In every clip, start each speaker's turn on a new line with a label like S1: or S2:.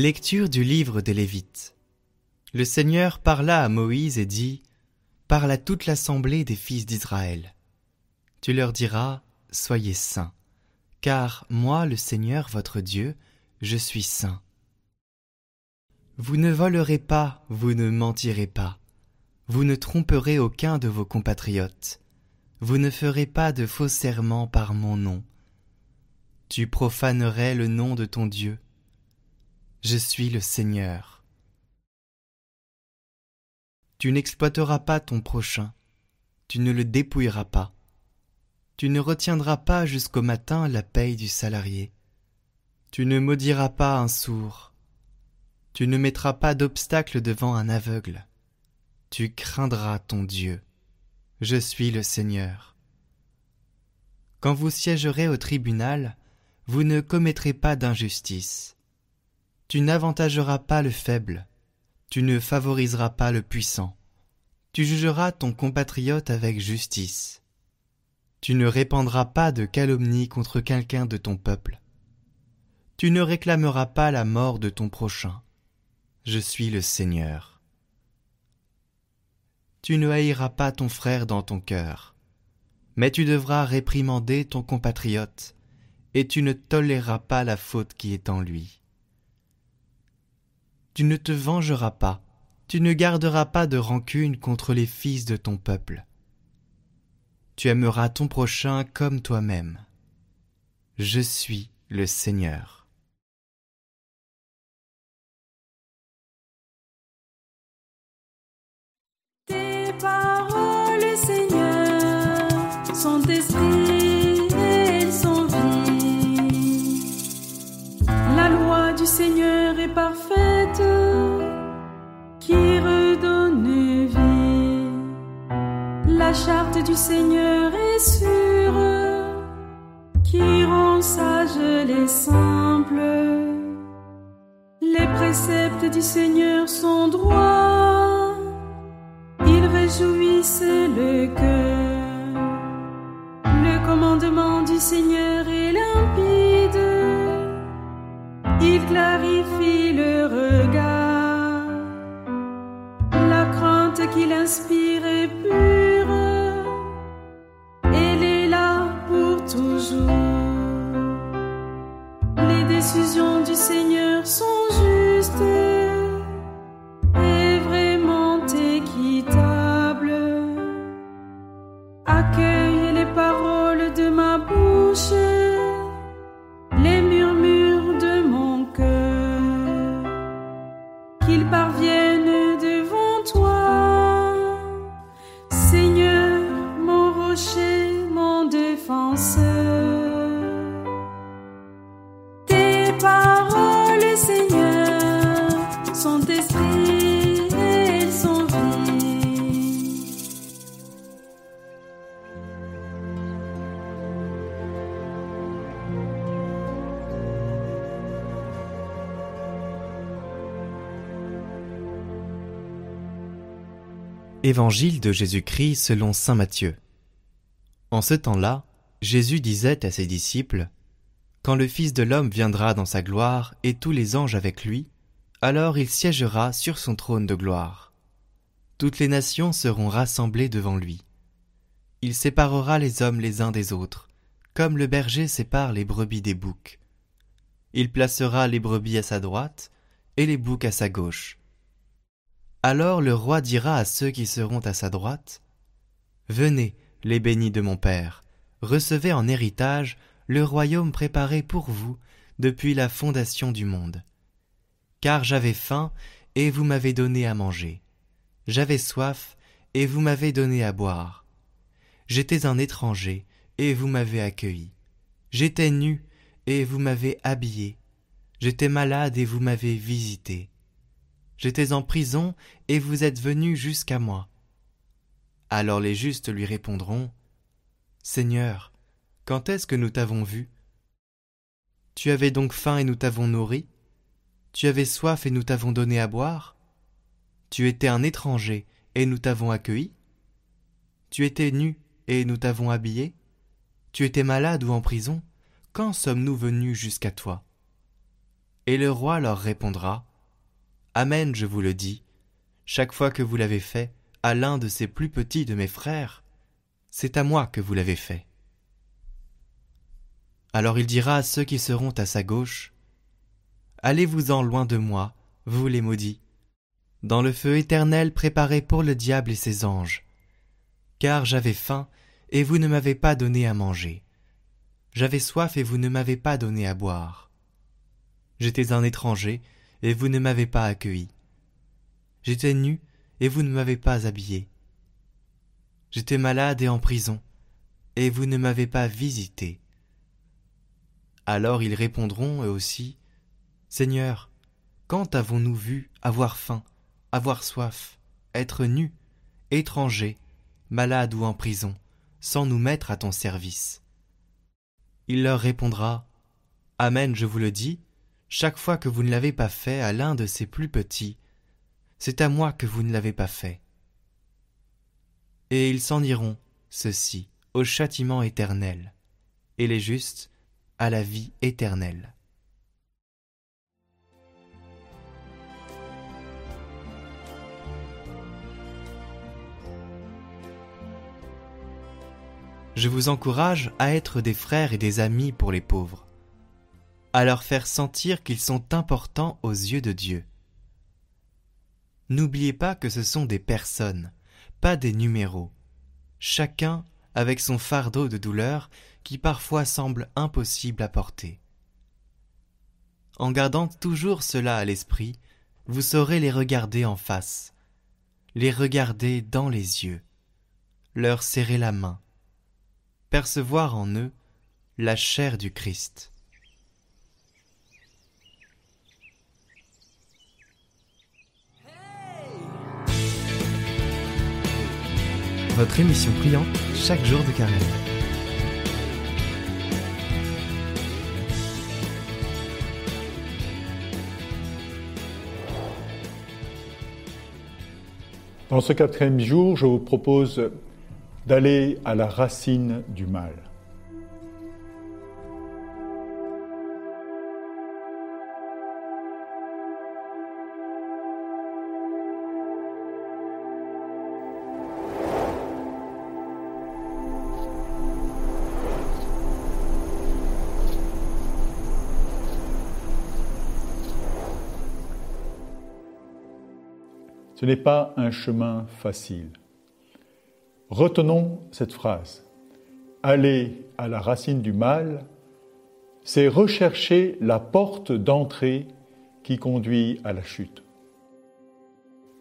S1: Lecture du livre des Lévites. Le Seigneur parla à Moïse et dit Parle à toute l'assemblée des fils d'Israël. Tu leur diras Soyez saints, car moi, le Seigneur votre Dieu, je suis saint. Vous ne volerez pas, vous ne mentirez pas, vous ne tromperez aucun de vos compatriotes, vous ne ferez pas de faux serments par mon nom. Tu profanerais le nom de ton Dieu. Je suis le Seigneur. Tu n'exploiteras pas ton prochain, tu ne le dépouilleras pas. Tu ne retiendras pas jusqu'au matin la paye du salarié. Tu ne maudiras pas un sourd. Tu ne mettras pas d'obstacle devant un aveugle. Tu craindras ton Dieu. Je suis le Seigneur. Quand vous siégerez au tribunal, vous ne commettrez pas d'injustice. Tu n'avantageras pas le faible. Tu ne favoriseras pas le puissant. Tu jugeras ton compatriote avec justice. Tu ne répandras pas de calomnie contre quelqu'un de ton peuple. Tu ne réclameras pas la mort de ton prochain. Je suis le Seigneur. Tu ne haïras pas ton frère dans ton cœur, mais tu devras réprimander ton compatriote, et tu ne toléreras pas la faute qui est en lui. Tu ne te vengeras pas, tu ne garderas pas de rancune contre les fils de ton peuple tu aimeras ton prochain comme toi-même. Je suis le Seigneur.
S2: Seigneur est parfaite, qui redonne vie. La charte du Seigneur est sûre, qui rend sages les simples. Les préceptes du Seigneur sont droits, ils réjouissent le cœur. Le commandement du Seigneur clarifie le regard. La crainte qu'il inspire est pure. Elle est là pour toujours. Les décisions du Seigneur sont justes Tes paroles, Seigneur, sont esprit et vie.
S1: Évangile de Jésus-Christ selon Saint Matthieu. En ce temps-là, Jésus disait à ses disciples, Quand le Fils de l'homme viendra dans sa gloire et tous les anges avec lui, alors il siégera sur son trône de gloire. Toutes les nations seront rassemblées devant lui. Il séparera les hommes les uns des autres, comme le berger sépare les brebis des boucs. Il placera les brebis à sa droite et les boucs à sa gauche. Alors le roi dira à ceux qui seront à sa droite, Venez, les bénis de mon Père, recevez en héritage le royaume préparé pour vous depuis la fondation du monde. Car j'avais faim, et vous m'avez donné à manger. J'avais soif, et vous m'avez donné à boire. J'étais un étranger, et vous m'avez accueilli. J'étais nu, et vous m'avez habillé. J'étais malade, et vous m'avez visité. J'étais en prison, et vous êtes venu jusqu'à moi. Alors les justes lui répondront, Seigneur, quand est-ce que nous t'avons vu? Tu avais donc faim et nous t'avons nourri? Tu avais soif et nous t'avons donné à boire? Tu étais un étranger et nous t'avons accueilli? Tu étais nu et nous t'avons habillé? Tu étais malade ou en prison? Quand sommes-nous venus jusqu'à toi? Et le roi leur répondra, Amen, je vous le dis, chaque fois que vous l'avez fait à l'un de ces plus petits de mes frères, c'est à moi que vous l'avez fait. Alors il dira à ceux qui seront à sa gauche, Allez-vous-en loin de moi, vous les maudits, dans le feu éternel préparé pour le diable et ses anges. Car j'avais faim, et vous ne m'avez pas donné à manger. J'avais soif, et vous ne m'avez pas donné à boire. J'étais un étranger, et vous ne m'avez pas accueilli. J'étais nu, et vous ne m'avez pas habillé. J'étais malade et en prison, et vous ne m'avez pas visité. Alors ils répondront eux aussi, Seigneur, quand avons-nous vu avoir faim, avoir soif, être nus, étrangers, malades ou en prison, sans nous mettre à ton service? Il leur répondra, Amen, je vous le dis, chaque fois que vous ne l'avez pas fait à l'un de ces plus petits, c'est à moi que vous ne l'avez pas fait. Et ils s'en iront, ceux-ci, au châtiment éternel, et les justes à la vie éternelle. Je vous encourage à être des frères et des amis pour les pauvres, à leur faire sentir qu'ils sont importants aux yeux de Dieu. N'oubliez pas que ce sont des personnes, pas des numéros, chacun avec son fardeau de douleur qui parfois semble impossible à porter. En gardant toujours cela à l'esprit, vous saurez les regarder en face, les regarder dans les yeux, leur serrer la main, percevoir en eux la chair du Christ. votre émission priante chaque jour de carême.
S3: Dans ce quatrième jour, je vous propose d'aller à la racine du mal. Ce n'est pas un chemin facile. Retenons cette phrase. Aller à la racine du mal, c'est rechercher la porte d'entrée qui conduit à la chute.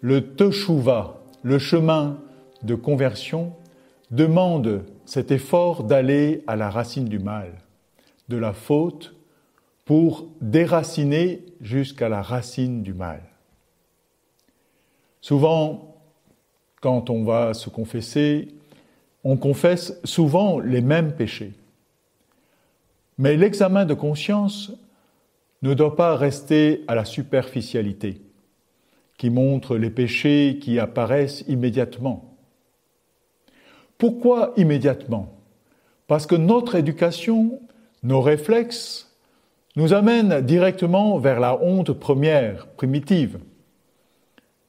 S3: Le teshuva, le chemin de conversion, demande cet effort d'aller à la racine du mal, de la faute, pour déraciner jusqu'à la racine du mal. Souvent, quand on va se confesser, on confesse souvent les mêmes péchés. Mais l'examen de conscience ne doit pas rester à la superficialité, qui montre les péchés qui apparaissent immédiatement. Pourquoi immédiatement? Parce que notre éducation, nos réflexes, nous amènent directement vers la honte première, primitive.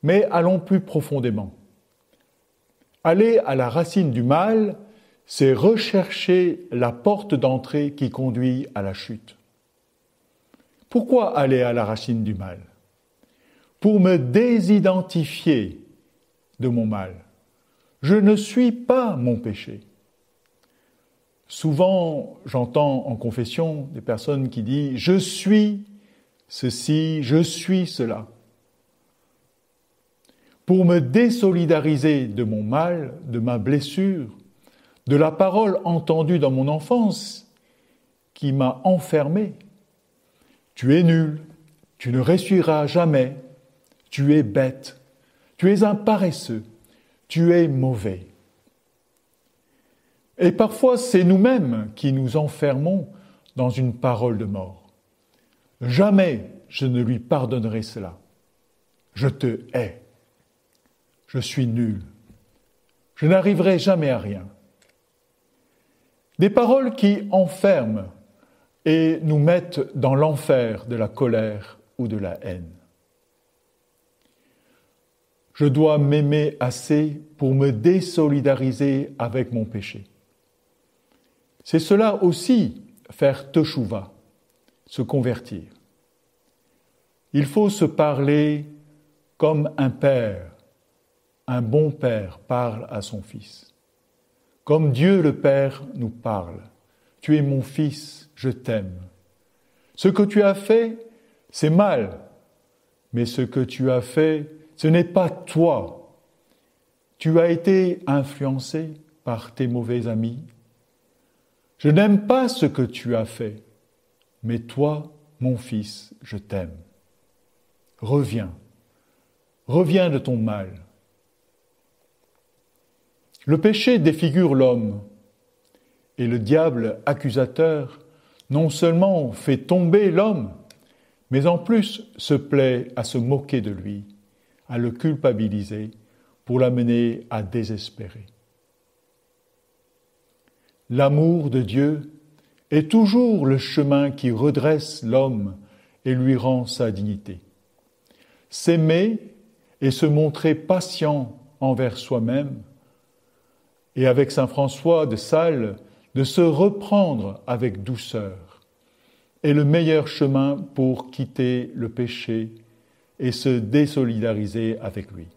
S3: Mais allons plus profondément. Aller à la racine du mal, c'est rechercher la porte d'entrée qui conduit à la chute. Pourquoi aller à la racine du mal? Pour me désidentifier de mon mal. Je ne suis pas mon péché. Souvent, j'entends en confession des personnes qui disent ⁇ Je suis ceci, je suis cela ⁇ pour me désolidariser de mon mal, de ma blessure, de la parole entendue dans mon enfance qui m'a enfermé. Tu es nul, tu ne réussiras jamais, tu es bête, tu es un paresseux, tu es mauvais. Et parfois c'est nous-mêmes qui nous enfermons dans une parole de mort. Jamais je ne lui pardonnerai cela. Je te hais je suis nul, je n'arriverai jamais à rien. Des paroles qui enferment et nous mettent dans l'enfer de la colère ou de la haine. Je dois m'aimer assez pour me désolidariser avec mon péché. C'est cela aussi faire teshuva, se convertir. Il faut se parler comme un père, un bon père parle à son fils. Comme Dieu le Père nous parle. Tu es mon fils, je t'aime. Ce que tu as fait, c'est mal, mais ce que tu as fait, ce n'est pas toi. Tu as été influencé par tes mauvais amis. Je n'aime pas ce que tu as fait, mais toi, mon fils, je t'aime. Reviens, reviens de ton mal. Le péché défigure l'homme, et le diable accusateur non seulement fait tomber l'homme, mais en plus se plaît à se moquer de lui, à le culpabiliser pour l'amener à désespérer. L'amour de Dieu est toujours le chemin qui redresse l'homme et lui rend sa dignité. S'aimer et se montrer patient envers soi-même, et avec Saint François de Sales, de se reprendre avec douceur, est le meilleur chemin pour quitter le péché et se désolidariser avec lui.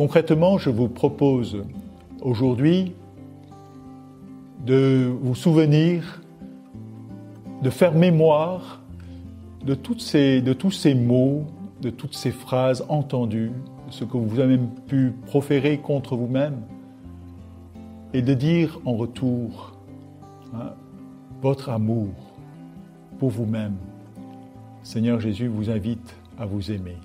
S3: Concrètement, je vous propose aujourd'hui de vous souvenir, de faire mémoire de, tous ces mots, de toutes ces phrases entendues, de ce que vous avez même pu proférer contre vous-même, et de dire en retour hein, votre amour pour vous-même. Seigneur Jésus vous invite à vous aimer.